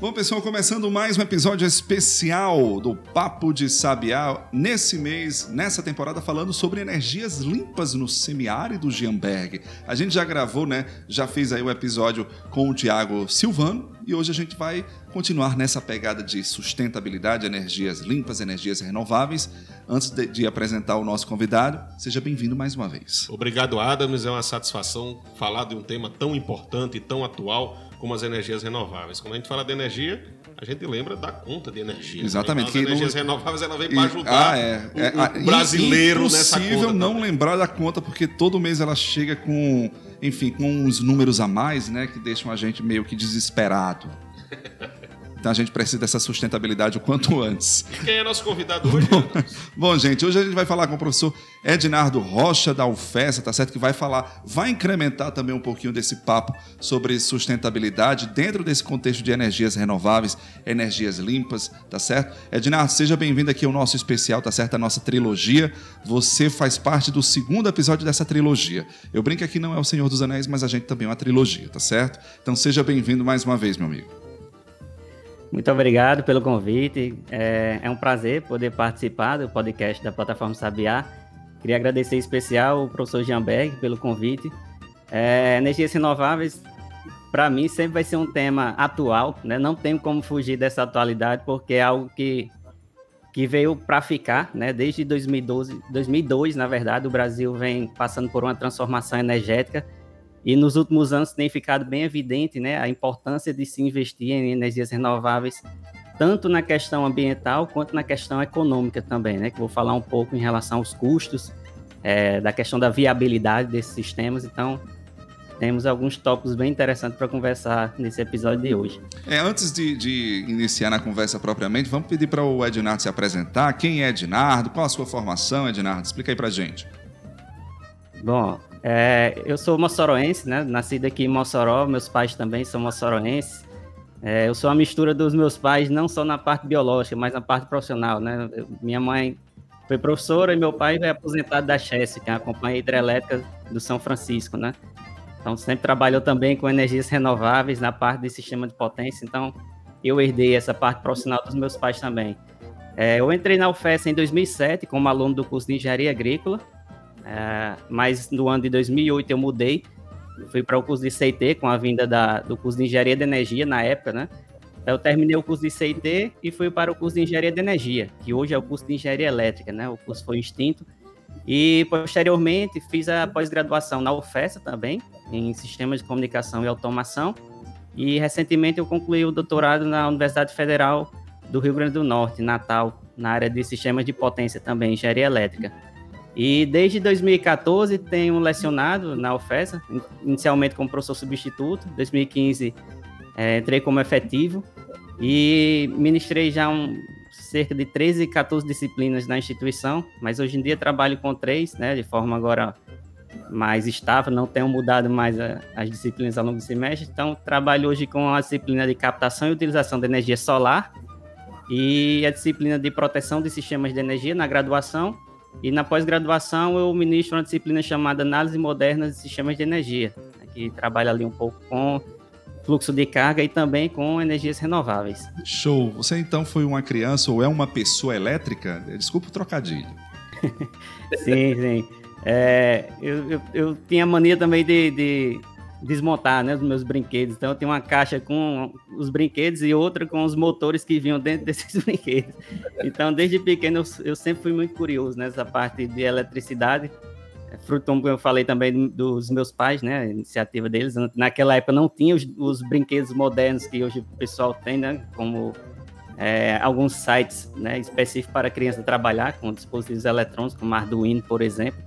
Bom, pessoal, começando mais um episódio especial do Papo de Sabiá, nesse mês, nessa temporada, falando sobre energias limpas no semiárido Giamberg. A gente já gravou, né? Já fez aí o um episódio com o Tiago Silvano e hoje a gente vai continuar nessa pegada de sustentabilidade, energias limpas, energias renováveis. Antes de, de apresentar o nosso convidado, seja bem-vindo mais uma vez. Obrigado, Adams. É uma satisfação falar de um tema tão importante e tão atual como as energias renováveis. Quando a gente fala de energia, a gente lembra da conta de energia. Exatamente. Então, as energias no... renováveis ela vem para ajudar ah, é. o, é, o brasileiro nessa conta. É impossível não também. lembrar da conta, porque todo mês ela chega com, enfim, com uns números a mais, né, que deixam a gente meio que desesperado. Então a gente precisa dessa sustentabilidade o quanto antes. E quem é nosso convidado hoje? Bom, bom, gente, hoje a gente vai falar com o professor Ednardo Rocha da UFESA, tá certo? Que vai falar, vai incrementar também um pouquinho desse papo sobre sustentabilidade dentro desse contexto de energias renováveis, energias limpas, tá certo? Ednardo, seja bem-vindo aqui ao nosso especial, tá certo? A nossa trilogia. Você faz parte do segundo episódio dessa trilogia. Eu brinco aqui não é o Senhor dos Anéis, mas a gente também é uma trilogia, tá certo? Então seja bem-vindo mais uma vez, meu amigo. Muito obrigado pelo convite. É, é, um prazer poder participar do podcast da plataforma Sabiá. Queria agradecer em especial o professor Gianberg pelo convite. É, energias renováveis, para mim, sempre vai ser um tema atual. Né? Não tem como fugir dessa atualidade, porque é algo que, que veio para ficar. Né? Desde 2012, 2002, na verdade, o Brasil vem passando por uma transformação energética e nos últimos anos tem ficado bem evidente né, a importância de se investir em energias renováveis, tanto na questão ambiental quanto na questão econômica também, né? Que vou falar um pouco em relação aos custos, é, da questão da viabilidade desses sistemas. Então, temos alguns tópicos bem interessantes para conversar nesse episódio de hoje. É, antes de, de, iniciar na conversa propriamente, vamos pedir para o Ednardo se apresentar. Quem é Ednardo? Qual a sua formação, Ednardo? Explica aí para gente. Bom, é, eu sou moçoroense, né? Nascido aqui em Mossoró, meus pais também são moçoroenses. É, eu sou uma mistura dos meus pais, não só na parte biológica, mas na parte profissional, né? Minha mãe foi professora e meu pai é aposentado da Chess, que é a companhia hidrelétrica do São Francisco, né? Então sempre trabalhou também com energias renováveis na parte de sistema de potência, então eu herdei essa parte profissional dos meus pais também. É, eu entrei na UFES em 2007 como aluno do curso de Engenharia Agrícola, é, mas no ano de 2008 eu mudei, fui para o curso de CIT com a vinda da, do curso de Engenharia de Energia na época, né? Então, eu terminei o curso de CIT e fui para o curso de Engenharia de Energia, que hoje é o curso de Engenharia Elétrica, né? O curso foi extinto. E posteriormente fiz a pós-graduação na UFESA também, em Sistemas de Comunicação e Automação. E recentemente eu concluí o doutorado na Universidade Federal do Rio Grande do Norte, Natal, na área de Sistemas de Potência também, Engenharia Elétrica. E desde 2014 tenho lecionado na UFESA, inicialmente como professor substituto, 2015 é, entrei como efetivo e ministrei já um, cerca de 13, 14 disciplinas na instituição, mas hoje em dia trabalho com três, né, de forma agora mais estável, não tenho mudado mais a, as disciplinas ao longo do semestre, então trabalho hoje com a disciplina de captação e utilização de energia solar e a disciplina de proteção de sistemas de energia na graduação e na pós-graduação eu ministro uma disciplina chamada Análise Moderna de Sistemas de Energia, né, que trabalha ali um pouco com fluxo de carga e também com energias renováveis. Show! Você então foi uma criança ou é uma pessoa elétrica? Desculpa o trocadilho. sim, sim. É, eu, eu, eu, tinha mania também de, de desmontar né, os meus brinquedos. Então, eu tenho uma caixa com os brinquedos e outra com os motores que vinham dentro desses brinquedos. Então, desde pequeno, eu, sempre fui muito curioso nessa parte de eletricidade. É, fruto, como eu falei também, dos meus pais, né? A iniciativa deles. Naquela época não tinha os, os brinquedos modernos que hoje o pessoal tem, né? Como é, alguns sites né, específicos para criança trabalhar com dispositivos eletrônicos, como Arduino, por exemplo.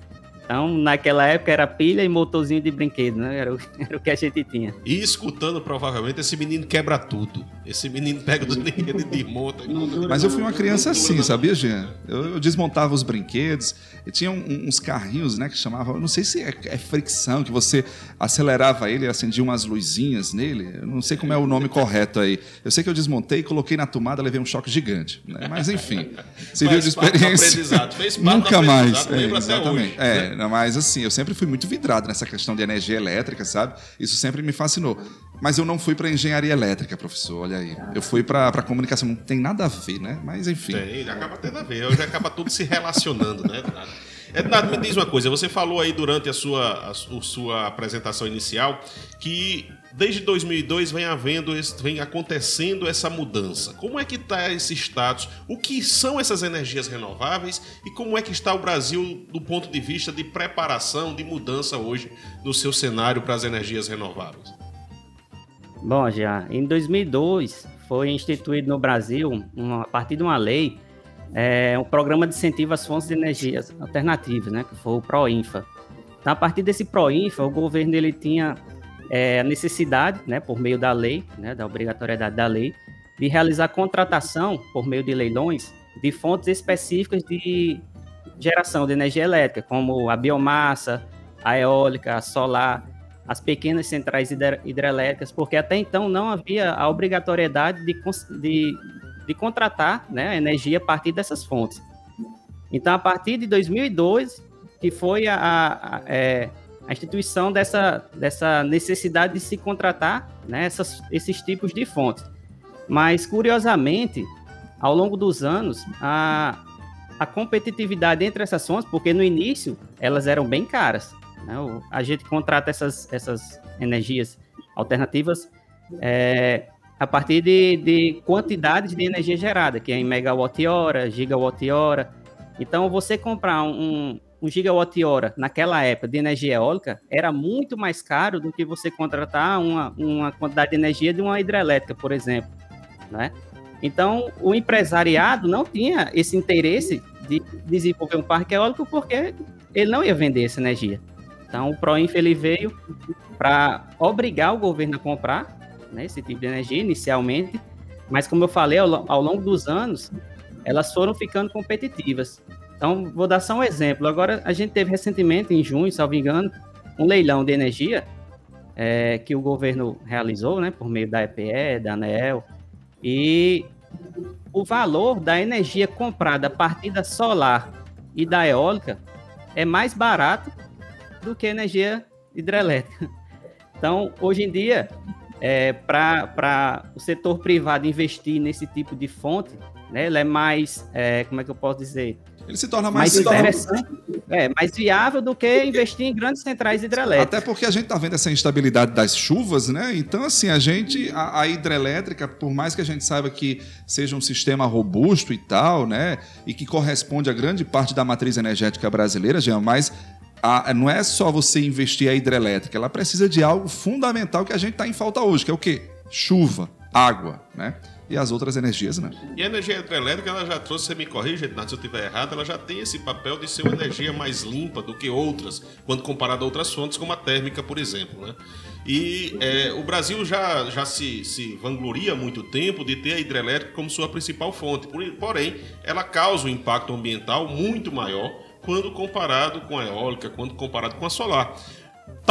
Então, naquela época era pilha e motorzinho de brinquedo, né? Era o, era o que a gente tinha. E escutando, provavelmente, esse menino quebra tudo. Esse menino pega do brinquedo e desmonta. Mas eu fui uma criança assim, sabia, Jean? Eu, eu desmontava os brinquedos e tinha um, uns carrinhos, né, que chamavam, não sei se é, é, fricção, que você acelerava ele e acendia umas luzinhas nele. Eu não sei como é o nome correto aí. Eu sei que eu desmontei, coloquei na tomada, levei um choque gigante. Né? Mas enfim, serviu de experiência. Fez Nunca mais. É, exatamente. É, né? mas assim, eu sempre fui muito vidrado nessa questão de energia elétrica, sabe? Isso sempre me fascinou. Mas eu não fui para engenharia elétrica, professor, olha aí. Eu fui para comunicação, não tem nada a ver, né? Mas enfim. Tem, acaba tendo a ver. Hoje acaba tudo se relacionando, né, Ednardo, me diz uma coisa. Você falou aí durante a sua, a, a sua apresentação inicial que desde 2002 vem havendo, vem acontecendo essa mudança. Como é que está esse status? O que são essas energias renováveis e como é que está o Brasil do ponto de vista de preparação, de mudança hoje no seu cenário para as energias renováveis? Bom, já em 2002 foi instituído no Brasil, uma, a partir de uma lei, é, um programa de incentivo às fontes de energias alternativas, né, que foi o PROINFA. Então, a partir desse PROINFA, o governo ele tinha é, a necessidade, né, por meio da lei, né, da obrigatoriedade da lei, de realizar contratação por meio de leilões de fontes específicas de geração de energia elétrica, como a biomassa, a eólica, a solar, as pequenas centrais hidrelétricas, porque até então não havia a obrigatoriedade de, de, de contratar né, energia a partir dessas fontes. Então, a partir de 2002, que foi a, a, a, é, a instituição dessa, dessa necessidade de se contratar né, essas, esses tipos de fontes. Mas, curiosamente, ao longo dos anos, a, a competitividade entre essas fontes, porque no início elas eram bem caras, né? A gente contrata essas, essas energias alternativas é, a partir de, de quantidades de energia gerada, que é em megawatt-hora, gigawatt-hora. Então, você comprar um, um gigawatt-hora naquela época de energia eólica era muito mais caro do que você contratar uma, uma quantidade de energia de uma hidrelétrica, por exemplo. Né? Então, o empresariado não tinha esse interesse de desenvolver um parque eólico porque ele não ia vender essa energia. Então, o Proinf ele veio para obrigar o governo a comprar né, esse tipo de energia inicialmente, mas como eu falei, ao, ao, longo dos anos, elas foram ficando competitivas. Então, vou dar só um exemplo. Agora, a gente teve recentemente, em junho, salvo engano, um leilão de energia é, que o governo realizou, né, por meio da EPE, da ANEEL, e o valor da energia comprada a partir da solar e da eólica é mais barato do que energia hidrelétrica. Então, hoje em dia, é, para o setor privado investir nesse tipo de fonte, né, ele é mais, é, como é que eu posso dizer? Ele se torna mais, mais interessante, é, mais viável do que investir em grandes centrais hidrelétricas. Até porque a gente está vendo essa instabilidade das chuvas, né? Então, assim, a gente, a, a, hidrelétrica, por mais que a gente saiba que seja um sistema robusto e tal, né? E que corresponde a grande parte da matriz energética brasileira, Jean, mas a, não é só você investir a hidrelétrica, ela precisa de algo fundamental que a gente está em falta hoje, que é o quê? Chuva, água, né? E as outras energias, né? E a energia hidrelétrica, ela já trouxe, você me corrige, se eu estiver errado, ela já tem esse papel de ser uma energia mais limpa do que outras, quando comparado a outras fontes, como a térmica, por exemplo, né? E é, o Brasil já, já se, se vangloria há muito tempo de ter a hidrelétrica como sua principal fonte. Porém, ela causa um impacto ambiental muito maior quando comparado com a eólica, quando comparado com a solar.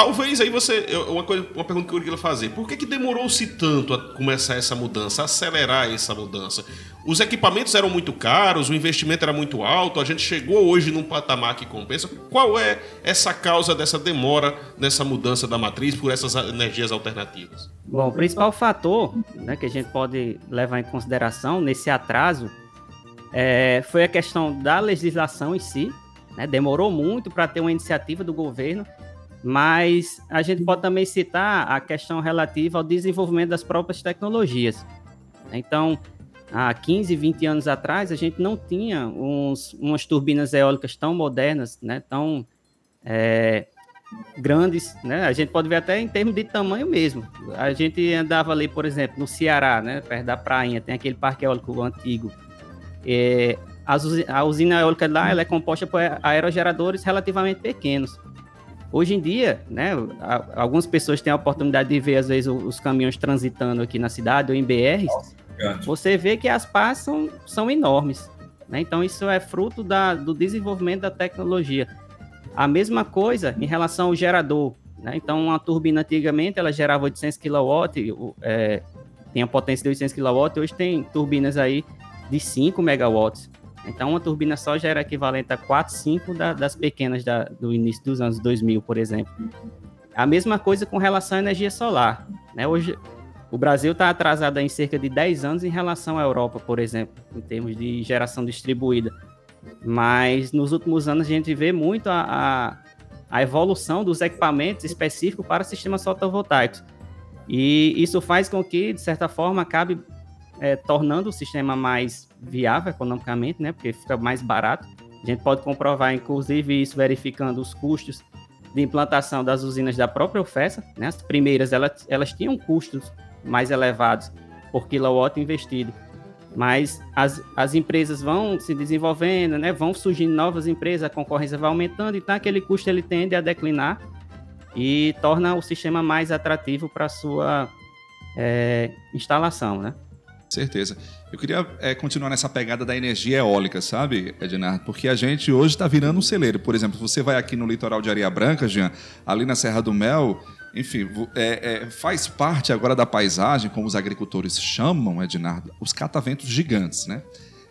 Talvez aí você. Uma, coisa, uma pergunta que eu queria fazer. Por que, que demorou-se tanto a começar essa mudança, acelerar essa mudança? Os equipamentos eram muito caros, o investimento era muito alto, a gente chegou hoje num patamar que compensa. Qual é essa causa dessa demora nessa mudança da matriz por essas energias alternativas? Bom, o principal fator né, que a gente pode levar em consideração nesse atraso é, foi a questão da legislação em si, né? Demorou muito para ter uma iniciativa do governo, mas a gente pode também citar a questão relativa ao desenvolvimento das próprias tecnologias. Então, há 15, 20 anos atrás, a gente não tinha uns, umas turbinas eólicas tão modernas, né? tão é, grandes, né? A gente pode ver até em termos de tamanho mesmo. A gente andava ali, por exemplo, no Ceará, né? perto da prainha, tem aquele parque eólico antigo. É, a usina eólica lá ela é composta por aerogeradores relativamente pequenos. Hoje em dia, né, algumas pessoas têm a oportunidade de ver, às vezes, os caminhões transitando aqui na cidade ou em BRs. Você vê que as pás são, são enormes. Né? Então, isso é fruto da, do desenvolvimento da tecnologia. A mesma coisa em relação ao gerador. Né? Então, uma turbina antigamente ela gerava 800 kW, é, tinha potência de 800 kW, hoje tem turbinas aí de 5 megawatts. Então, uma turbina só já era equivalente a 4, 5 da, das pequenas da, do início dos anos 2000, por exemplo. A mesma coisa com relação à energia solar. Né? Hoje, o Brasil está atrasado em cerca de 10 anos em relação à Europa, por exemplo, em termos de geração distribuída. Mas nos últimos anos a gente vê muito a, a, a evolução dos equipamentos específicos para sistemas fotovoltaicos. E isso faz com que, de certa forma, acabe é, tornando o sistema mais viável economicamente, né? Porque fica mais barato. A gente pode comprovar, inclusive, isso verificando os custos de implantação das usinas da própria UFESA. Né? As primeiras, elas, elas tinham custos mais elevados por quilowatt investido. Mas as, as empresas vão se desenvolvendo, né? vão surgindo novas empresas, a concorrência vai aumentando, então aquele custo ele tende a declinar e torna o sistema mais atrativo para sua é, instalação. Né? Certeza. Eu queria é, continuar nessa pegada da energia eólica, sabe, Ednardo? Porque a gente hoje está virando um celeiro. Por exemplo, você vai aqui no litoral de Areia Branca, Jean, ali na Serra do Mel, enfim, é, é, faz parte agora da paisagem, como os agricultores chamam, Ednardo, os cataventos gigantes, né?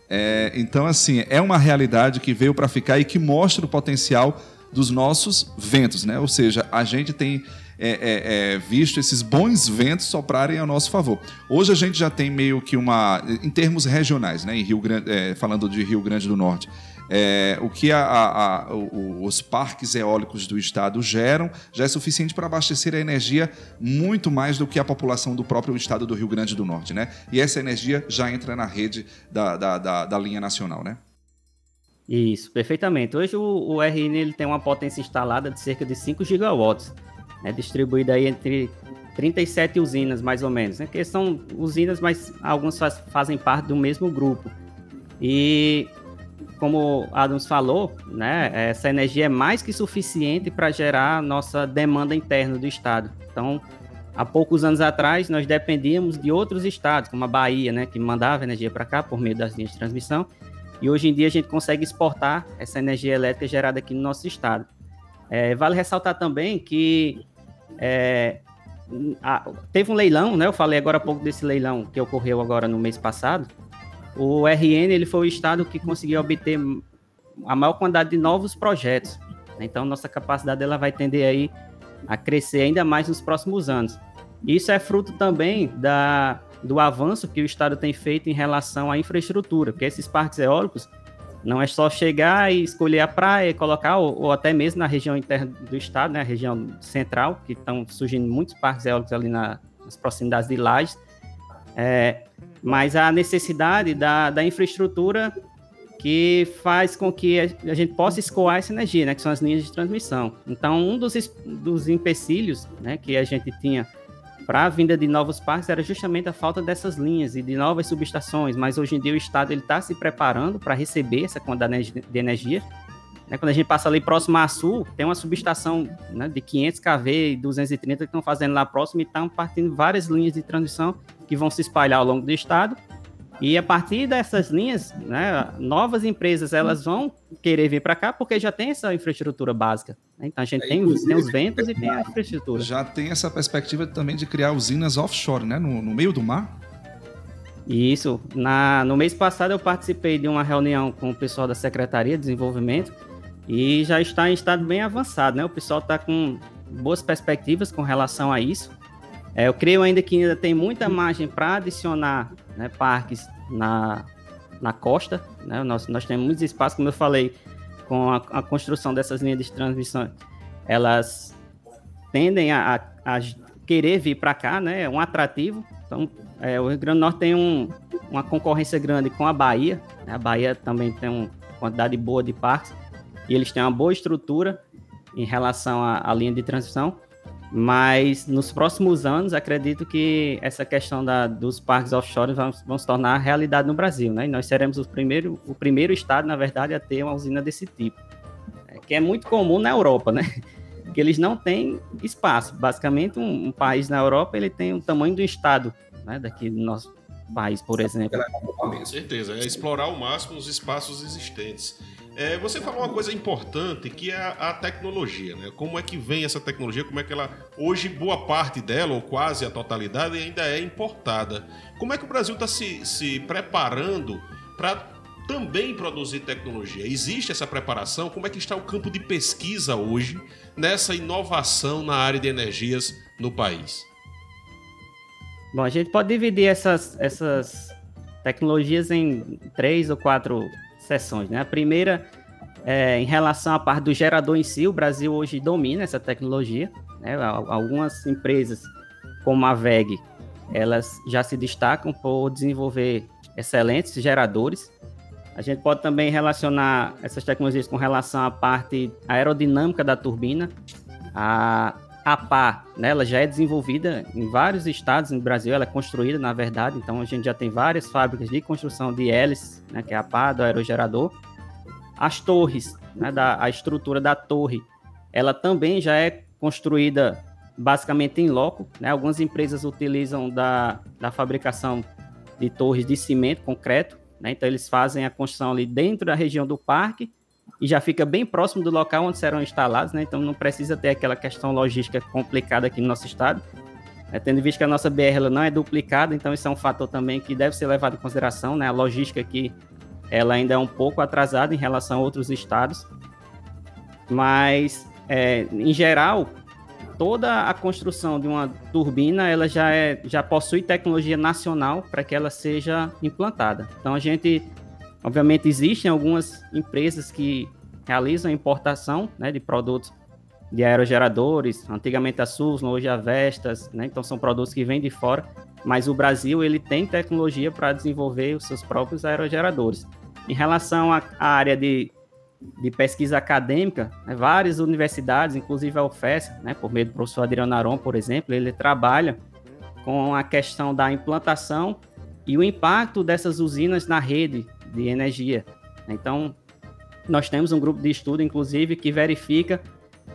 É, então, assim, é uma realidade que veio para ficar e que mostra o potencial dos nossos ventos, né? Ou seja, a gente tem é, é, é, visto esses bons ventos soprarem a nosso favor. Hoje a gente já tem meio que uma, em termos regionais, né? Em Rio Grande, é, falando de Rio Grande do Norte, é, o que a, a, a, os parques eólicos do estado geram já é suficiente para abastecer a energia muito mais do que a população do próprio estado do Rio Grande do Norte, né? E essa energia já entra na rede da, da, da, da linha nacional, né? Isso, perfeitamente. Hoje o, o RN ele tem uma potência instalada de cerca de 5 gigawatts, né, distribuída aí entre 37 usinas, mais ou menos, né, que são usinas, mas algumas faz, fazem parte do mesmo grupo. E como Adams falou, né, essa energia é mais que suficiente para gerar nossa demanda interna do estado. Então, há poucos anos atrás, nós dependíamos de outros estados, como a Bahia, né, que mandava energia para cá por meio das linhas de transmissão. E hoje em dia a gente consegue exportar essa energia elétrica gerada aqui no nosso estado. É, vale ressaltar também que é, a, teve um leilão, né? Eu falei agora há pouco desse leilão que ocorreu agora no mês passado. O RN ele foi o estado que conseguiu obter a maior quantidade de novos projetos. Então nossa capacidade ela vai tender aí a crescer ainda mais nos próximos anos. Isso é fruto também da do avanço que o Estado tem feito em relação à infraestrutura, porque esses parques eólicos não é só chegar e escolher a praia colocar, ou, ou até mesmo na região interna do Estado, né, a região central, que estão surgindo muitos parques eólicos ali na, nas proximidades de Lages, é, mas a necessidade da, da infraestrutura que faz com que a gente possa escoar essa energia, né, que são as linhas de transmissão. Então, um dos, dos empecilhos né, que a gente tinha para a vinda de novos parques era justamente a falta dessas linhas e de novas subestações, mas hoje em dia o Estado está se preparando para receber essa quantidade de energia. Né, quando a gente passa ali próximo a Sul, tem uma subestação né, de 500 kV e 230 que estão fazendo lá próximo e estão partindo várias linhas de transmissão que vão se espalhar ao longo do Estado e a partir dessas linhas, né, novas empresas elas vão querer vir para cá porque já tem essa infraestrutura básica. Né? Então a gente é, tem, tem, os ventos e tem a infraestrutura. Já tem essa perspectiva também de criar usinas offshore, né, no, no meio do mar. Isso. Na, no mês passado eu participei de uma reunião com o pessoal da Secretaria de Desenvolvimento e já está em estado bem avançado, né? O pessoal está com boas perspectivas com relação a isso. É, eu creio ainda que ainda tem muita margem para adicionar né, parques na, na costa. Né? Nós, nós temos muitos espaços, como eu falei, com a, a construção dessas linhas de transmissão, elas tendem a, a, a querer vir para cá, né? É um atrativo. Então, é, o Rio Grande do Norte tem um, uma concorrência grande com a Bahia. Né? A Bahia também tem uma quantidade boa de parques e eles têm uma boa estrutura em relação à, à linha de transmissão. Mas nos próximos anos, acredito que essa questão da, dos parques offshore vão, vão, se tornar realidade no Brasil, né? E nós seremos o primeiro, o primeiro estado, na verdade, a ter uma usina desse tipo, é, que é muito comum na Europa, né? Porque eles não têm espaço. Basicamente, um, um país na Europa ele tem o tamanho do estado, né? Daqui do nosso país, por exemplo. Com certeza, é explorar ao máximo os espaços existentes. É, você falou uma coisa importante que é a, tecnologia, né? Como é que vem essa tecnologia? Como é que ela hoje boa parte dela ou quase a totalidade ainda é importada? Como é que o Brasil está se, se preparando para também produzir tecnologia? Existe essa preparação? Como é que está o campo de pesquisa hoje nessa inovação na área de energias no país? Bom, a gente pode dividir essas, essas tecnologias em três ou quatro sessões. Né? A primeira, é, em relação à parte do gerador em si, o Brasil hoje domina essa tecnologia. Né? Algumas empresas, como a VEG, elas já se destacam por desenvolver excelentes geradores. A gente pode também relacionar essas tecnologias com relação à parte aerodinâmica da turbina. A a pá, né, ela já é desenvolvida em vários estados no Brasil, ela é construída, na verdade, então a gente já tem várias fábricas de construção de hélices, né, que é a pá do aerogerador. As torres, né, da, a estrutura da torre, ela também já é construída basicamente em loco, né, algumas empresas utilizam da, da fabricação de torres de cimento, concreto, né, então eles fazem a construção ali dentro da região do parque, e já fica bem próximo do local onde serão instalados, né? Então não precisa ter aquela questão logística complicada aqui no nosso estado. É, tendo visto que a nossa BR não é duplicada, então isso é um fator também que deve ser levado em consideração, né? A logística aqui ela ainda é um pouco atrasada em relação a outros estados, mas é, em geral toda a construção de uma turbina ela já é já possui tecnologia nacional para que ela seja implantada. Então a gente Obviamente, existem algumas empresas que realizam importação né, de produtos de aerogeradores, antigamente a Suzlon, hoje a Vestas, né, então são produtos que vêm de fora, mas o Brasil ele tem tecnologia para desenvolver os seus próprios aerogeradores. Em relação à área de, de pesquisa acadêmica, né, várias universidades, inclusive a UFES, né, por meio do professor Adriano Aron, por exemplo, ele trabalha com a questão da implantação e o impacto dessas usinas na rede de energia. Então, nós temos um grupo de estudo, inclusive, que verifica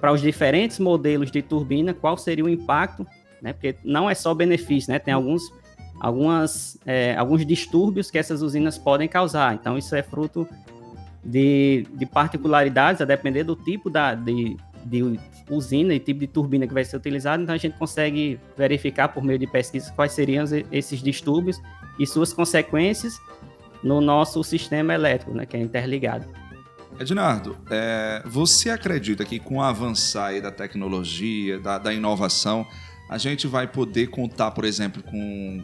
para os diferentes modelos de turbina qual seria o impacto, né? Porque não é só benefício, né? Tem alguns, algumas, é, alguns distúrbios que essas usinas podem causar. Então, isso é fruto de, de particularidades, a depender do tipo da, de, de usina e tipo de turbina que vai ser utilizado. Então, a gente consegue verificar por meio de pesquisa quais seriam esses distúrbios e suas consequências no nosso sistema elétrico, né, que é interligado. Ednardo, é, você acredita que com o avançar da tecnologia, da, da inovação, a gente vai poder contar, por exemplo, com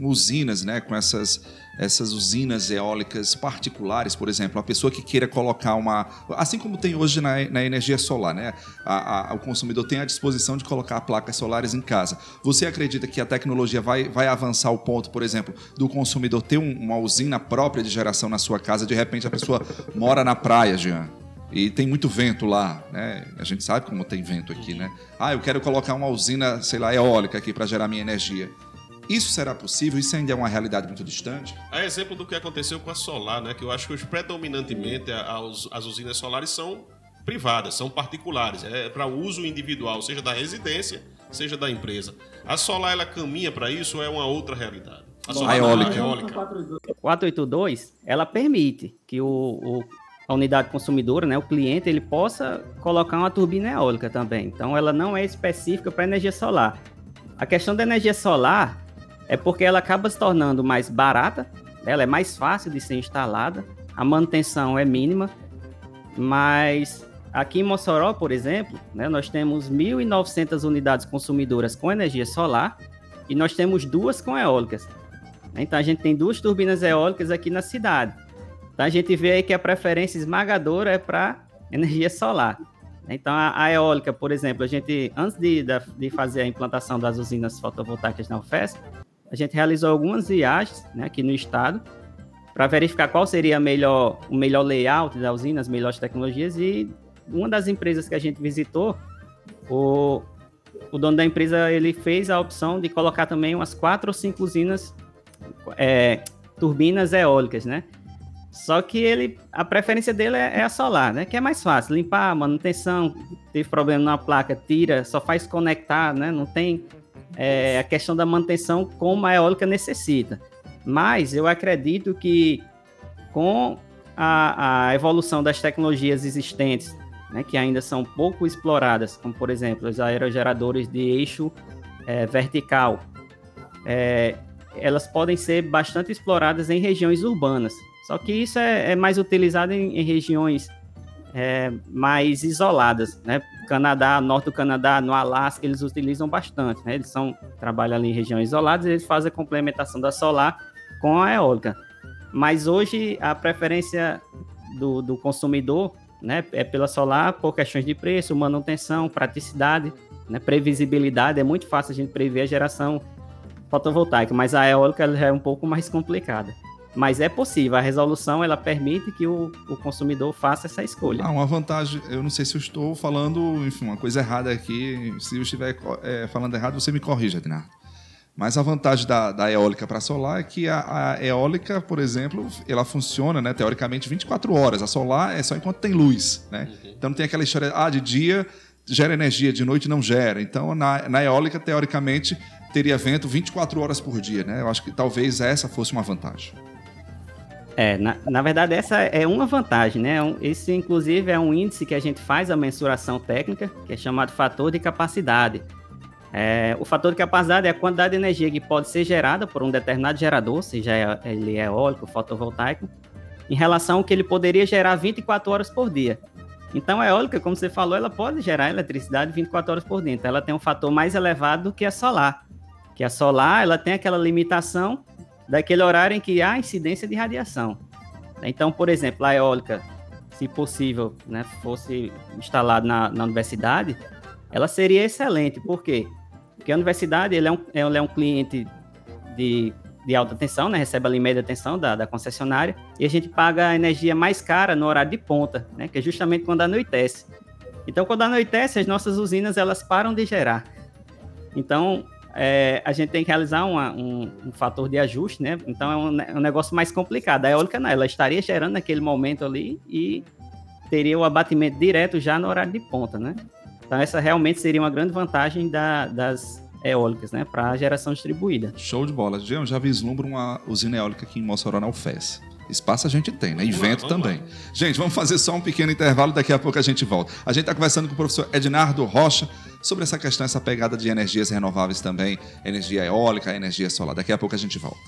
usinas, né, com essas, essas usinas eólicas particulares, por exemplo, a pessoa que queira colocar uma, assim como tem hoje na, na energia solar, né, a, a, o consumidor tem a disposição de colocar placas solares em casa. Você acredita que a tecnologia vai, vai avançar ao ponto, por exemplo, do consumidor ter um, uma usina própria de geração na sua casa? De repente a pessoa mora na praia, Jean e tem muito vento lá, né? A gente sabe como tem vento aqui, né? Ah, eu quero colocar uma usina, sei lá, eólica aqui para gerar minha energia. Isso será possível? Isso ainda é uma realidade muito distante? É exemplo do que aconteceu com a solar, né? Que eu acho que predominantemente as, as usinas solares são privadas, são particulares, é para uso individual, seja da residência, seja da empresa. A solar ela caminha para isso ou é uma outra realidade? A, solar, a eólica. eólica. 482, ela permite que o, o, a unidade consumidora, né, o cliente, ele possa colocar uma turbina eólica também. Então, ela não é específica para energia solar. A questão da energia solar, é porque ela acaba se tornando mais barata, ela é mais fácil de ser instalada, a manutenção é mínima, mas aqui em Mossoró, por exemplo, né, nós temos 1.900 unidades consumidoras com energia solar e nós temos duas com eólicas. Então a gente tem duas turbinas eólicas aqui na cidade. Então a gente vê aí que a preferência esmagadora é para energia solar. Então a, a, eólica, por exemplo, a gente antes de, de fazer a implantação das usinas fotovoltaicas na UFES, a gente realizou algumas viagens né, aqui no estado para verificar qual seria melhor, o melhor layout da usina, as melhores tecnologias. E uma das empresas que a gente visitou, o, o dono da empresa ele fez a opção de colocar também umas quatro ou cinco usinas, é, turbinas eólicas, né? Só que ele, a preferência dele é, é, a solar, né? Que é mais fácil, limpar, manutenção, teve problema na placa, tira, só faz conectar, né? Não tem é, a questão da manutenção como a eólica necessita. Mas eu acredito que com a, a evolução das tecnologias existentes, né, que ainda são pouco exploradas, como por exemplo os aerogeradores de eixo é, vertical, é, elas podem ser bastante exploradas em regiões urbanas. Só que isso é, é mais utilizado em, em regiões é, mais isoladas, né? Canadá, norte do Canadá, no Alasca, eles utilizam bastante, né? Eles são, trabalham ali em regiões isoladas, eles fazem a complementação da solar com a eólica. Mas hoje a preferência do, do consumidor né, é pela solar por questões de preço, manutenção, praticidade, né, previsibilidade. É muito fácil a gente prever a geração fotovoltaica, mas a eólica é um pouco mais complicada. Mas é possível, a resolução ela permite que o, o consumidor faça essa escolha. Ah, uma vantagem, eu não sei se eu estou falando, enfim, uma coisa errada aqui. Se eu estiver é, falando errado, você me corrija, Ednardo. Mas a vantagem da, da eólica para solar é que a, a, eólica, por exemplo, ela funciona, né, teoricamente, 24 horas. A solar é só enquanto tem luz. Né? Uhum. Então não tem aquela história, ah, de dia gera energia, de noite não gera. Então, na, na eólica, teoricamente, teria vento 24 horas por dia. Né? Eu acho que talvez essa fosse uma vantagem. É, na, na verdade, essa é uma vantagem, né? Esse, inclusive, é um índice que a gente faz a mensuração técnica, que é chamado fator de capacidade. É, o fator de capacidade é a quantidade de energia que pode ser gerada por um determinado gerador, seja ele eólico, fotovoltaico, em relação ao que ele poderia gerar 24 horas por dia. Então, a eólica, como você falou, ela pode gerar eletricidade 24 horas por dia. Então, ela tem um fator mais elevado do que a solar. Que a solar, ela tem aquela limitação daquele horário em que há incidência de radiação. Então, por exemplo, a eólica, se possível, né, fosse instalada na, na universidade, ela seria excelente. Por quê? Porque a universidade ele é, um, ele é um cliente de, de alta tensão, né, recebe ali média tensão da, da concessionária, e a gente paga a energia mais cara no horário de ponta, né, que é justamente quando anoitece. Então, quando anoitece, as nossas usinas elas param de gerar. Então, é, a gente tem que realizar uma, um, um, fator de ajuste, né? Então é um, é um, negócio mais complicado. A eólica não, ela estaria gerando naquele momento ali e teria o abatimento direto já no horário de ponta, né? Então essa realmente seria uma grande vantagem da, das eólicas, né? Para a geração distribuída. Show de bola. Eu já vislumbro uma usina eólica aqui em Mossoró, na UFES. Espaço a gente tem, né? Evento também. Lá. Gente, vamos fazer só um pequeno intervalo, daqui a pouco a gente volta. A gente está conversando com o professor Ednardo Rocha sobre essa questão, essa pegada de energias renováveis também, energia eólica, energia solar. Daqui a pouco a gente volta.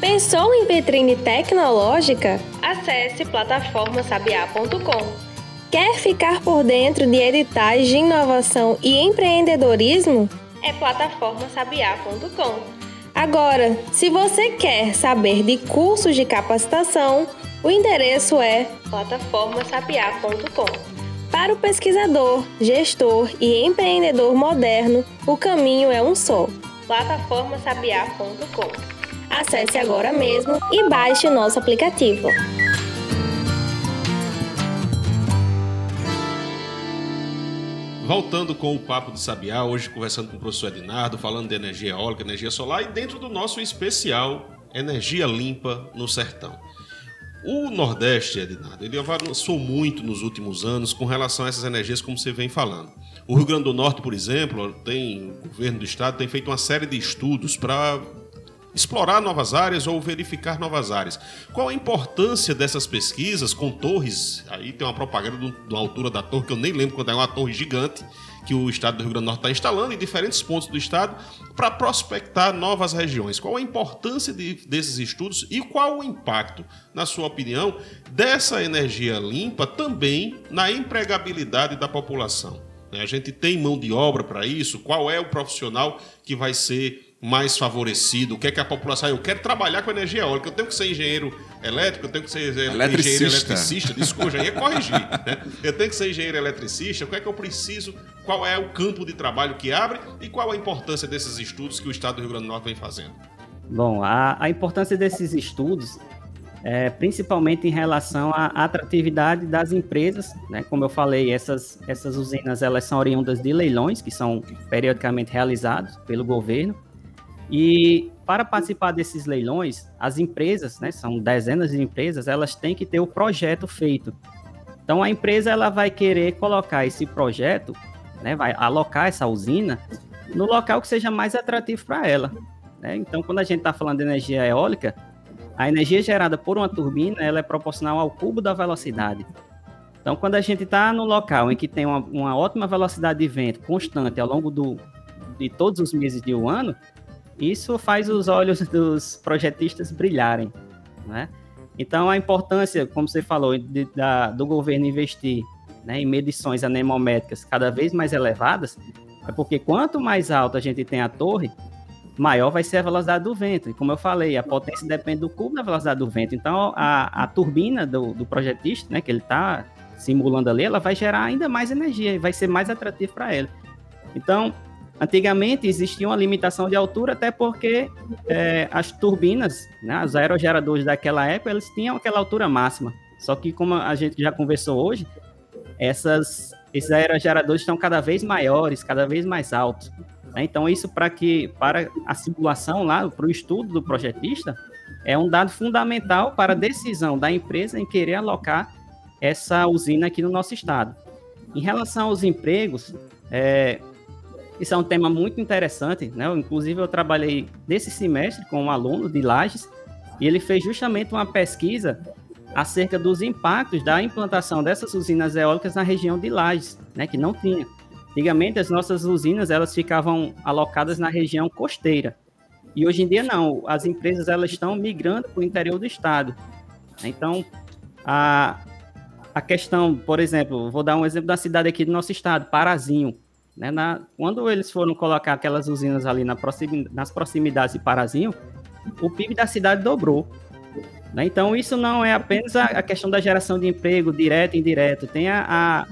Pensou em vitrine tecnológica? Acesse plataformasabiá.com. Quer ficar por dentro de editais de inovação e empreendedorismo? É plataformasabiá.com. Agora, se você quer saber de cursos de capacitação, o endereço é plataformasapiá.com. Para o pesquisador, gestor e empreendedor moderno, o caminho é um só: plataformasapiá.com. Acesse agora mesmo e baixe o nosso aplicativo. Voltando com o Papo de Sabiá, hoje conversando com o professor Ednardo, falando de energia eólica, energia solar e dentro do nosso especial Energia Limpa no Sertão. O Nordeste, Ednardo, ele avançou muito nos últimos anos com relação a essas energias, como você vem falando. O Rio Grande do Norte, por exemplo, tem, o governo do estado tem feito uma série de estudos para explorar novas áreas ou verificar novas áreas. Qual a importância dessas pesquisas com torres? Aí tem uma propaganda da altura da torre que eu nem lembro quando é uma torre gigante que o estado do Rio Grande do Norte está instalando em diferentes pontos do estado para prospectar novas regiões. Qual a importância de, desses estudos e qual o impacto, na sua opinião, dessa energia limpa também na empregabilidade da população? A gente tem mão de obra para isso? Qual é o profissional que vai ser mais favorecido, o que é que a população. Eu quero trabalhar com energia eólica, eu tenho que ser engenheiro elétrico, eu tenho que ser eletricista. engenheiro eletricista, desculpa, já ia corrigir. Né? Eu tenho que ser engenheiro eletricista, o que é que eu preciso, qual é o campo de trabalho que abre e qual a importância desses estudos que o Estado do Rio Grande do Norte vem fazendo? Bom, a, a importância desses estudos é, principalmente em relação à atratividade das empresas, né? Como eu falei, essas, essas usinas elas são oriundas de leilões que são periodicamente realizados pelo governo e para participar desses leilões, as empresas, né, são dezenas de empresas, elas têm que ter o projeto feito. Então a empresa ela vai querer colocar esse projeto, né, vai alocar essa usina no local que seja mais atrativo para ela. Né? Então quando a gente está falando de energia eólica, a energia gerada por uma turbina ela é proporcional ao cubo da velocidade. Então, quando a gente está no local em que tem uma, uma, ótima velocidade de vento constante ao longo do, de todos os meses de um ano, isso faz os olhos dos projetistas brilharem. Né? Então, a importância, como você falou, de, da, do governo investir né, em medições anemométricas cada vez mais elevadas, é porque quanto mais alto a gente tem a torre, maior vai ser a velocidade do vento. E como eu falei, a potência depende do cubo da velocidade do vento. Então, a, a turbina do, do projetista, né, que ele está simulando ali, ela vai gerar ainda mais energia e vai ser mais atrativo para ele. Então, antigamente existia uma limitação de altura, até porque é, as turbinas, né, os aerogeradores daquela época, eles tinham aquela altura máxima. Só que, como a gente já conversou hoje, essas, esses aerogeradores estão cada vez maiores, cada vez mais altos. Né? Então, isso para que para a simulação lá, para o estudo do projetista, é um dado fundamental para a decisão da empresa em querer alocar essa usina aqui no nosso estado. Em relação aos empregos, é, isso é um tema muito interessante, né? Inclusive, eu trabalhei nesse semestre com um aluno de Lages e ele fez justamente uma pesquisa acerca dos impactos da implantação dessas usinas eólicas na região de Lages, né? Que não tinha. Antigamente as nossas usinas elas ficavam alocadas na região costeira. E hoje em dia não, as empresas elas estão migrando para o interior do estado. Então, a, a questão, por exemplo, vou dar um exemplo da cidade aqui do nosso estado, Parazinho. Né? Na, quando eles foram colocar aquelas usinas ali na nas proximidades de Parazinho, o PIB da cidade dobrou. Né? Então, isso não é apenas a, a, questão da geração de emprego direto e indireto, tem a, a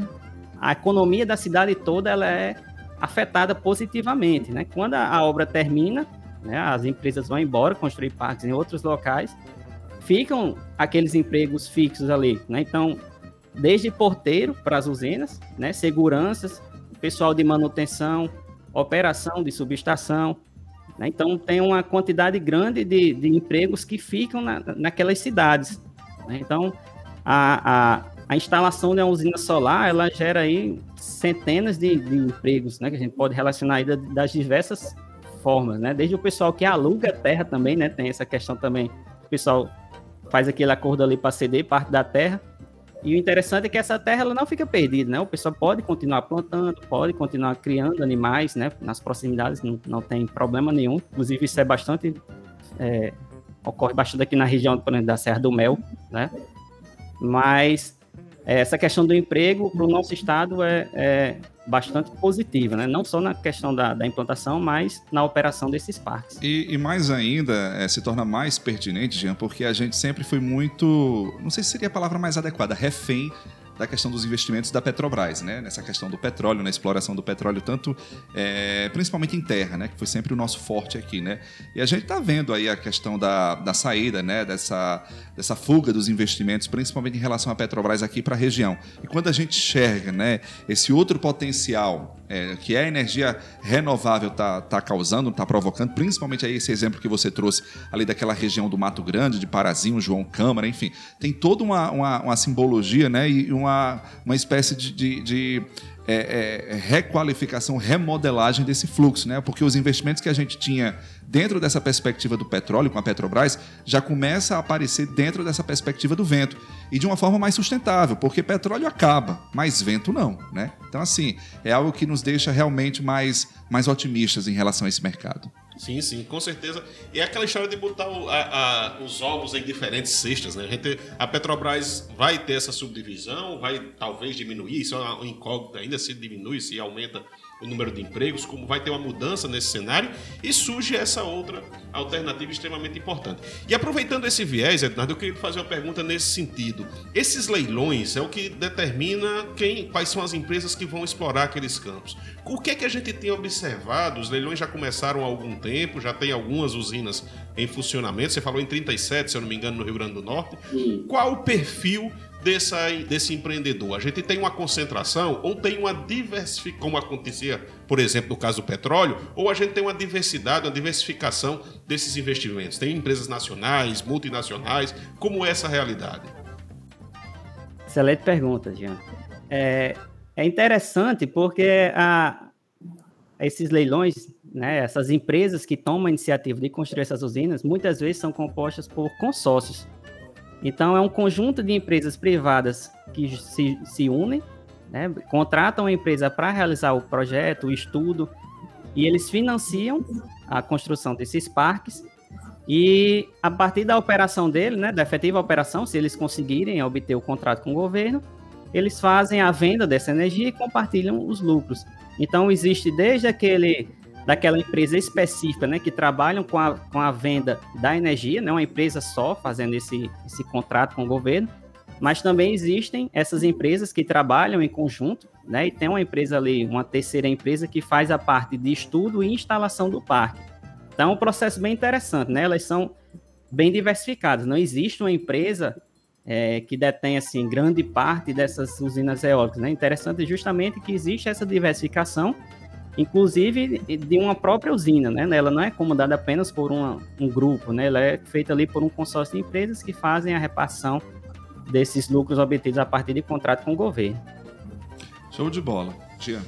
a economia da cidade toda ela é afetada positivamente, né? Quando a, a obra termina, né, as empresas vão embora, construir parques em outros locais, ficam aqueles empregos fixos ali, né? Então, desde porteiro para as usinas, né, seguranças, pessoal de manutenção, operação de subestação, né? Então, tem uma quantidade grande de, de empregos que ficam na, naquelas cidades. Né? Então, a, a, a instalação de uma usina solar, ela gera aí centenas de, de empregos, né, que a gente pode relacionar aí das diversas formas, né, desde o pessoal que aluga terra também, né, tem essa questão também, o pessoal faz aquele acordo ali para ceder parte da terra, e o interessante é que essa terra ela não fica perdida, né? O pessoal pode continuar plantando, pode continuar criando animais, né? Nas proximidades, não, não tem problema nenhum. Inclusive, isso é bastante. É, ocorre bastante aqui na região, por exemplo, da Serra do Mel, né? Mas essa questão do emprego para o nosso estado é, é, bastante positiva, né? não só na questão da, da, implantação, mas na operação desses parques. E, e mais ainda, é, se torna mais pertinente, Jean, porque a gente sempre foi muito, não sei se seria a palavra mais adequada, refém da questão dos investimentos da Petrobras, né? Nessa questão do petróleo, na exploração do petróleo, tanto é, principalmente em terra, né? Que foi sempre o nosso forte aqui, né? E a gente está vendo aí a questão da, da saída, né? Dessa, dessa fuga dos investimentos, principalmente em relação à Petrobras aqui para a região. E quando a gente enxerga, né? Esse outro potencial é, que a energia renovável está tá causando, está provocando, principalmente aí esse exemplo que você trouxe ali daquela região do Mato Grande, de Parazinho, João Câmara, enfim, tem toda uma, uma, uma simbologia né, e uma, uma espécie de, de, de é, é, requalificação, remodelagem desse fluxo, né? Porque os investimentos que a gente tinha dentro dessa perspectiva do petróleo com a Petrobras já começa a aparecer dentro dessa perspectiva do vento e de uma forma mais sustentável, porque petróleo acaba, mas vento não, né? Então assim é algo que nos deixa realmente mais mais otimistas em relação a esse mercado. Sim, sim, com certeza. E é aquela história de botar o, a, a, os ovos em diferentes cestas, né? A, gente, a, Petrobras vai ter essa subdivisão, vai talvez diminuir, isso é uma incógnita ainda, se diminui, se aumenta o número de empregos, como vai ter uma mudança nesse cenário e surge essa outra alternativa extremamente importante. E aproveitando esse viés, Ednardo, eu queria fazer uma pergunta nesse sentido. Esses leilões é o que determina quem, quais são as empresas que vão explorar aqueles campos. O que é que a gente tem observado? Os leilões já começaram há algum tempo, já tem algumas usinas em funcionamento. Você falou em 37, se eu não me engano, no Rio Grande do Norte. Qual o perfil dessa, desse empreendedor? A gente tem uma concentração ou tem uma diversificação, como acontecia, por exemplo, no caso do petróleo, ou a gente tem uma diversidade, uma diversificação desses investimentos? Tem empresas nacionais, multinacionais, como é essa realidade? Excelente pergunta, Jean. É, é interessante porque a, esses leilões, né, essas empresas que tomam a iniciativa de construir essas usinas, muitas vezes são compostas por consórcios. Então, é um conjunto de empresas privadas que se, se unem, né, contratam a empresa para realizar o projeto, o estudo, e eles financiam a construção desses parques. E a partir da operação dele, né, da efetiva operação, se eles conseguirem obter o contrato com o governo, eles fazem a venda dessa energia e compartilham os lucros. Então, existe desde aquele daquela empresa específica, né, que trabalham com a, com a venda da energia, né, uma empresa só fazendo esse, esse contrato com o governo, mas também existem essas empresas que trabalham em conjunto, né, e tem uma empresa ali, uma terceira empresa que faz a parte de estudo e instalação do parque. Então, é um processo bem interessante, né, elas são bem diversificadas, não existe uma empresa é, que detém, assim, grande parte dessas usinas eólicas, né, interessante justamente que existe essa diversificação inclusive de uma própria usina, né? Ela não é comandada apenas por uma, um grupo, né? Ela é feita ali por um consórcio de empresas que fazem a repartição desses lucros obtidos a partir de contrato com o governo. Show de bola. Tia.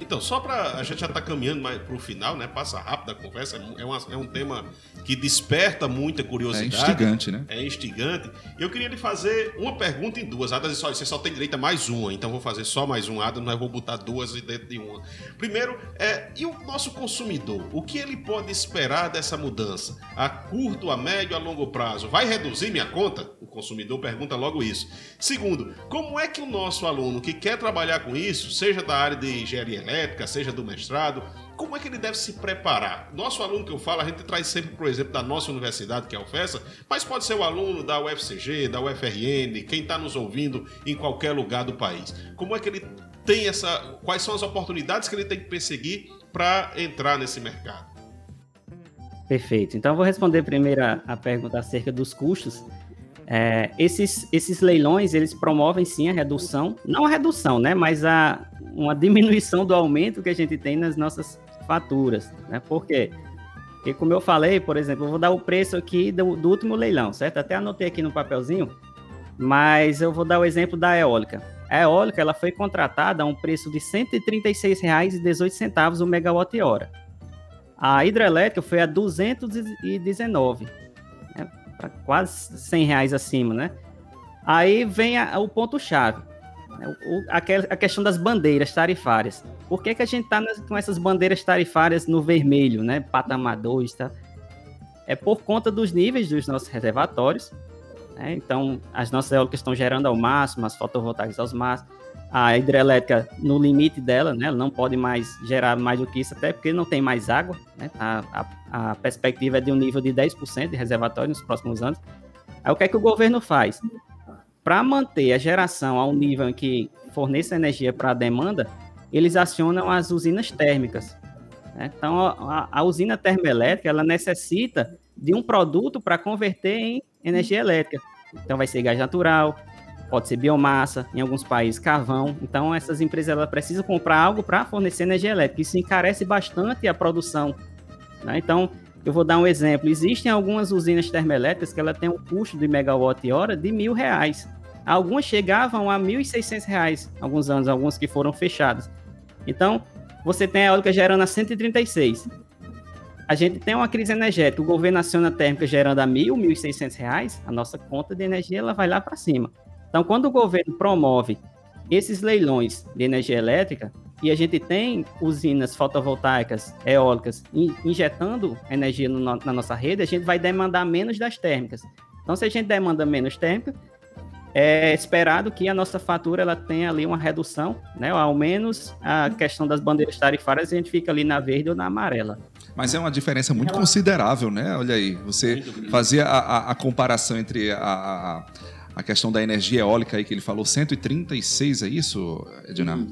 Então, só para a gente já está caminhando para o final, né? Passa rápido a conversa, é, uma, é, um tema que desperta muita curiosidade. É instigante, né? É instigante. Eu queria lhe fazer uma pergunta em duas. Ada disse, você só tem direito a mais uma, então vou fazer só mais um. Ada, não vou botar duas dentro de uma. Primeiro, é, e o nosso consumidor? O que ele pode esperar dessa mudança? A curto, a médio, a longo prazo? Vai reduzir minha conta? O consumidor pergunta logo isso. Segundo, como é que o nosso aluno que quer trabalhar com isso, seja da área de engenharia elétrica, seja do mestrado, como é que ele deve se preparar? Nosso aluno que eu falo, a gente traz sempre, por exemplo, da nossa universidade, que é a UFESA, mas pode ser o aluno da UFCG, da UFRN, quem está nos ouvindo em qualquer lugar do país. Como é que ele tem essa. Quais são as oportunidades que ele tem que perseguir para entrar nesse mercado? Perfeito. Então, eu vou responder primeiro a, a pergunta acerca dos custos. É, esses, esses leilões, eles promovem sim a redução, não a redução, né, mas a, uma diminuição do aumento que a gente tem nas nossas faturas, né? Por quê? Porque, como eu falei, por exemplo, eu vou dar o preço aqui do, do último leilão, certo? Até anotei aqui no papelzinho, mas eu vou dar o exemplo da eólica. A eólica ela foi contratada a um preço de R$ 136,18 o megawatt-hora. A hidrelétrica foi a 219, né? quase 100 reais acima, né? Aí vem a, o ponto-chave a, questão das bandeiras tarifárias. Por que, que a gente está com essas bandeiras tarifárias no vermelho, né? Patamar 2, tá? É por conta dos níveis dos nossos reservatórios. Né? Então, as nossas eólicas estão gerando ao máximo, as fotovoltaicas aos máximos. A hidrelétrica no limite dela, né? Ela não pode mais gerar mais do que isso, até porque não tem mais água. Né? A, a, a perspectiva é de um nível de 10% de reservatório nos próximos anos. Aí o que é que o governo faz? Para manter a geração ao nível em que forneça energia para a demanda, eles acionam as usinas térmicas. Né? Então, a, a, usina termoelétrica ela necessita de um produto para converter em energia elétrica. Então, vai ser gás natural, pode ser biomassa, em alguns países carvão. Então, essas empresas elas precisam comprar algo para fornecer energia elétrica. Isso encarece bastante a produção. Né? Então, eu vou dar um exemplo. Existem algumas usinas termoelétricas que ela tem um custo de megawatt-hora de mil reais. Algumas chegavam a R$ 1.600, alguns anos, alguns que foram fechadas. Então, você tem a eólica gerando a 136. A gente tem uma crise energética, o governo aciona a térmica gerando a R$ 1.000, R$ 1.600, a nossa conta de energia ela vai lá para cima. Então, quando o governo promove esses leilões de energia elétrica, e a gente tem usinas fotovoltaicas, eólicas, injetando energia no, na nossa rede, a gente vai demandar menos das térmicas. Então, se a gente demanda menos térmica, é esperado que a nossa fatura ela tenha ali uma redução, né? Ou ao menos a questão das bandeiras tarifárias a gente fica ali na verde ou na amarela. Mas é uma diferença muito considerável, né? Olha aí, você fazia a, a, a comparação entre a, a, a, questão da energia eólica aí que ele falou, 136, é isso, Edna?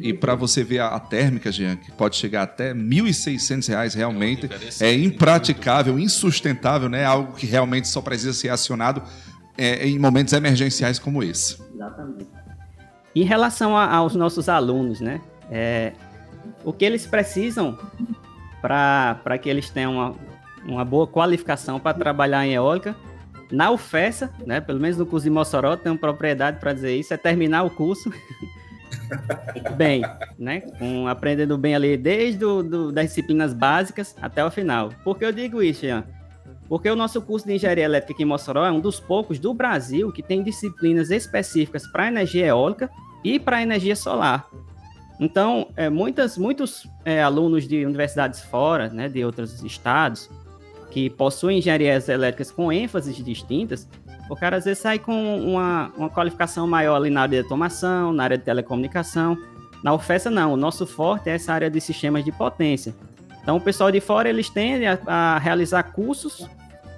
E para você ver a, térmica, Jean, que pode chegar até R$ 1.600 realmente, é, é impraticável, insustentável, né? Algo que realmente só precisa ser acionado é, em momentos emergenciais como esse. Exatamente. Em relação a, aos nossos alunos, né? É, o que eles precisam para que eles tenham uma, uma boa qualificação para trabalhar em eólica, na UFESA, né, pelo menos no curso de Mossoró, tenho propriedade para dizer isso, é terminar o curso bem, né, com, aprendendo bem ali desde do, do, das disciplinas básicas até o final. Por que eu digo isso, Jean? Porque o nosso curso de engenharia elétrica aqui em Mossoró é um dos poucos do Brasil que tem disciplinas específicas para energia eólica e para energia solar. Então, é, muitas, muitos é, alunos de universidades fora, né, de outros estados, que possuem engenharias elétricas com ênfases distintas, o cara às vezes sai com uma, uma qualificação maior ali na área de automação, na área de telecomunicação. Na UFESA, não. O nosso forte é essa área de sistemas de potência. Então, o pessoal de fora, eles tendem a, a realizar cursos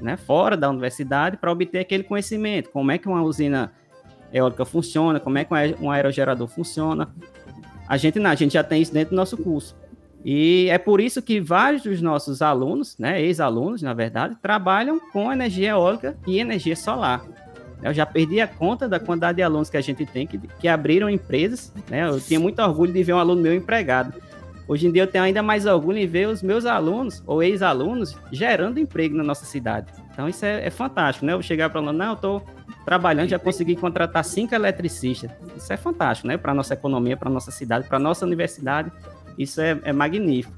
né, fora da universidade para obter aquele conhecimento. Como é que uma usina eólica funciona, como é que um aerogerador funciona. A gente não, a gente já tem isso dentro do nosso curso. E é por isso que vários dos nossos alunos, né, ex-alunos, na verdade, trabalham com energia eólica e energia solar. Eu já perdi a conta da quantidade de alunos que a gente tem que, que abriram empresas. Né? Eu tinha muito orgulho de ver um aluno meu empregado. Hoje em dia eu tenho ainda mais orgulho em ver os meus alunos ou ex-alunos gerando emprego na nossa cidade. Então isso é, é fantástico, né? Eu chegar para aluno, não, eu estou trabalhando, já consegui contratar cinco eletricistas. Isso é fantástico, né? Para nossa economia, para nossa cidade, para nossa universidade, isso é, é magnífico.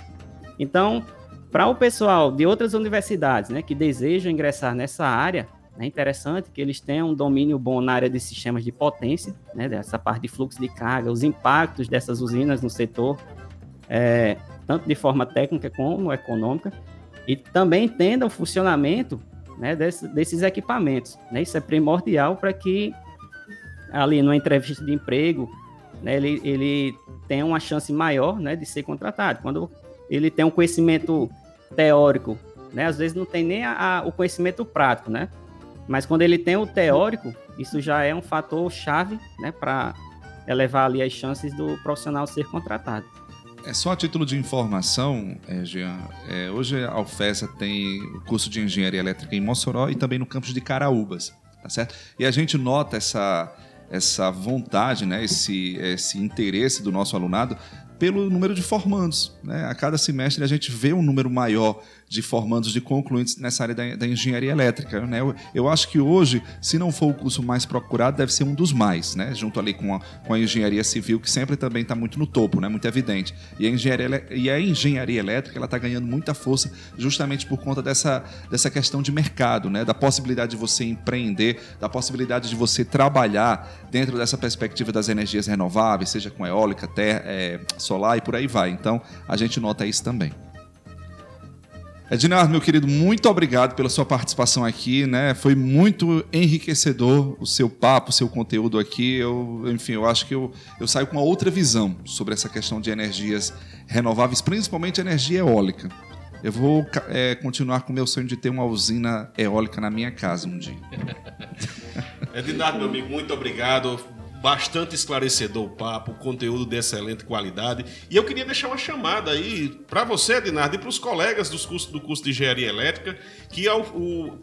Então, para o pessoal de outras universidades, né, que desejam ingressar nessa área, é interessante que eles tenham um domínio bom na área de sistemas de potência, né, dessa parte de fluxo de carga, os impactos dessas usinas no setor, é, tanto de forma técnica como econômica, e também entenda o funcionamento né, desse, desses equipamentos. Né? Isso é primordial para que, ali numa entrevista de emprego, né, ele, ele tenha uma chance maior né, de ser contratado. Quando ele tem um conhecimento teórico, né, às vezes não tem nem a, a, o conhecimento prático, né? Mas quando ele tem o teórico, isso já é um fator chave né, para elevar ali as chances do profissional ser contratado. É só a título de informação, é, Jean. É, hoje a UFESA tem o curso de engenharia elétrica em Mossoró e também no campus de Caraúbas, tá certo? E a gente nota essa essa vontade, né, esse, esse interesse do nosso alunado pelo número de formandos. Né? A cada semestre a gente vê um número maior de formandos de concluintes nessa área da, da engenharia elétrica. Né? Eu, eu, acho que hoje, se não for o curso mais procurado, deve ser um dos mais, né? junto ali com a, com a engenharia civil, que sempre também está muito no topo, né? muito evidente. E a engenharia, e a engenharia elétrica está ganhando muita força justamente por conta dessa, dessa questão de mercado, né? da possibilidade de você empreender, da possibilidade de você trabalhar dentro dessa perspectiva das energias renováveis, seja com eólica, terra, é, solar e por aí vai. Então, a gente nota isso também. Ednardo, meu querido, muito obrigado pela sua participação aqui, né? Foi muito enriquecedor o seu papo, o seu conteúdo aqui. Eu, enfim, eu acho que eu, eu saio com uma outra visão sobre essa questão de energias renováveis, principalmente energia eólica. Eu vou é, continuar com o meu sonho de ter uma usina eólica na minha casa um dia. Ednardo, meu amigo, muito obrigado bastante esclarecedor o papo, conteúdo de excelente qualidade. E eu queria deixar uma chamada aí para você, Ednardo, e para os colegas dos cursos, do curso de Engenharia Elétrica, que é o, o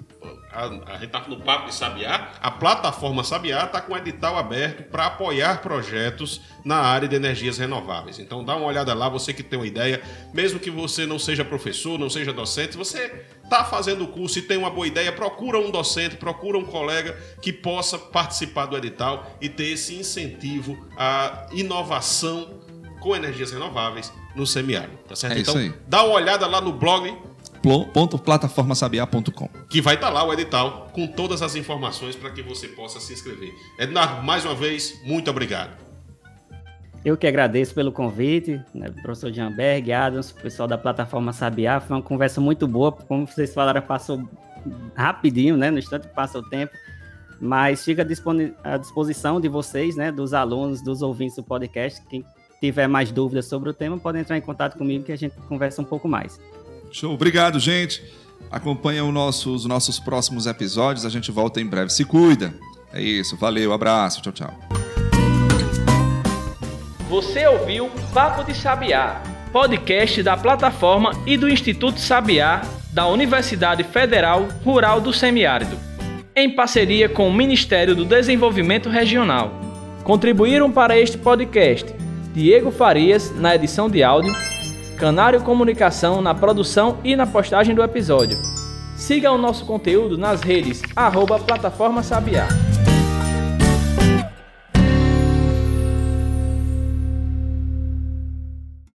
a, a gente está no Papo de Sabiá, a plataforma Sabiá está com edital aberto para apoiar projetos na área de energias renováveis. Então dá uma olhada lá, você que tem uma ideia, mesmo que você não seja professor, não seja docente, você está fazendo o curso e tem uma boa ideia, procura um docente, procura um colega que possa participar do edital e ter esse incentivo à inovação com energias renováveis no semiárido, tá certo? É então, dá uma olhada lá no blog plataformasabiá.com. Que vai estar tá lá o edital com todas as informações para que você possa se inscrever. Ednardo, mais uma vez, muito obrigado. Eu que agradeço pelo convite, né, professor Jamberg, Adams, pessoal da plataforma Sabiá. Foi uma conversa muito boa, como vocês falaram, passou rapidinho, né? No instante passa o tempo. mas fica à disposição de vocês, né, dos alunos, dos ouvintes do podcast. Quem tiver mais dúvidas sobre o tema, pode entrar em contato comigo que a gente conversa um pouco mais. Show, obrigado, gente. Acompanha nosso, os nossos próximos episódios, a gente volta em breve. Se cuida. É isso, valeu, abraço, tchau, tchau. Você ouviu Papo de Sabiá, podcast da plataforma e do Instituto Sabiá da Universidade Federal Rural do Semiárido, em parceria com o Ministério do Desenvolvimento Regional. Contribuíram para este podcast Diego Farias na edição de áudio, Canário Comunicação na produção e na postagem do episódio. Siga o nosso conteúdo nas redes arroba Plataforma Sabiá.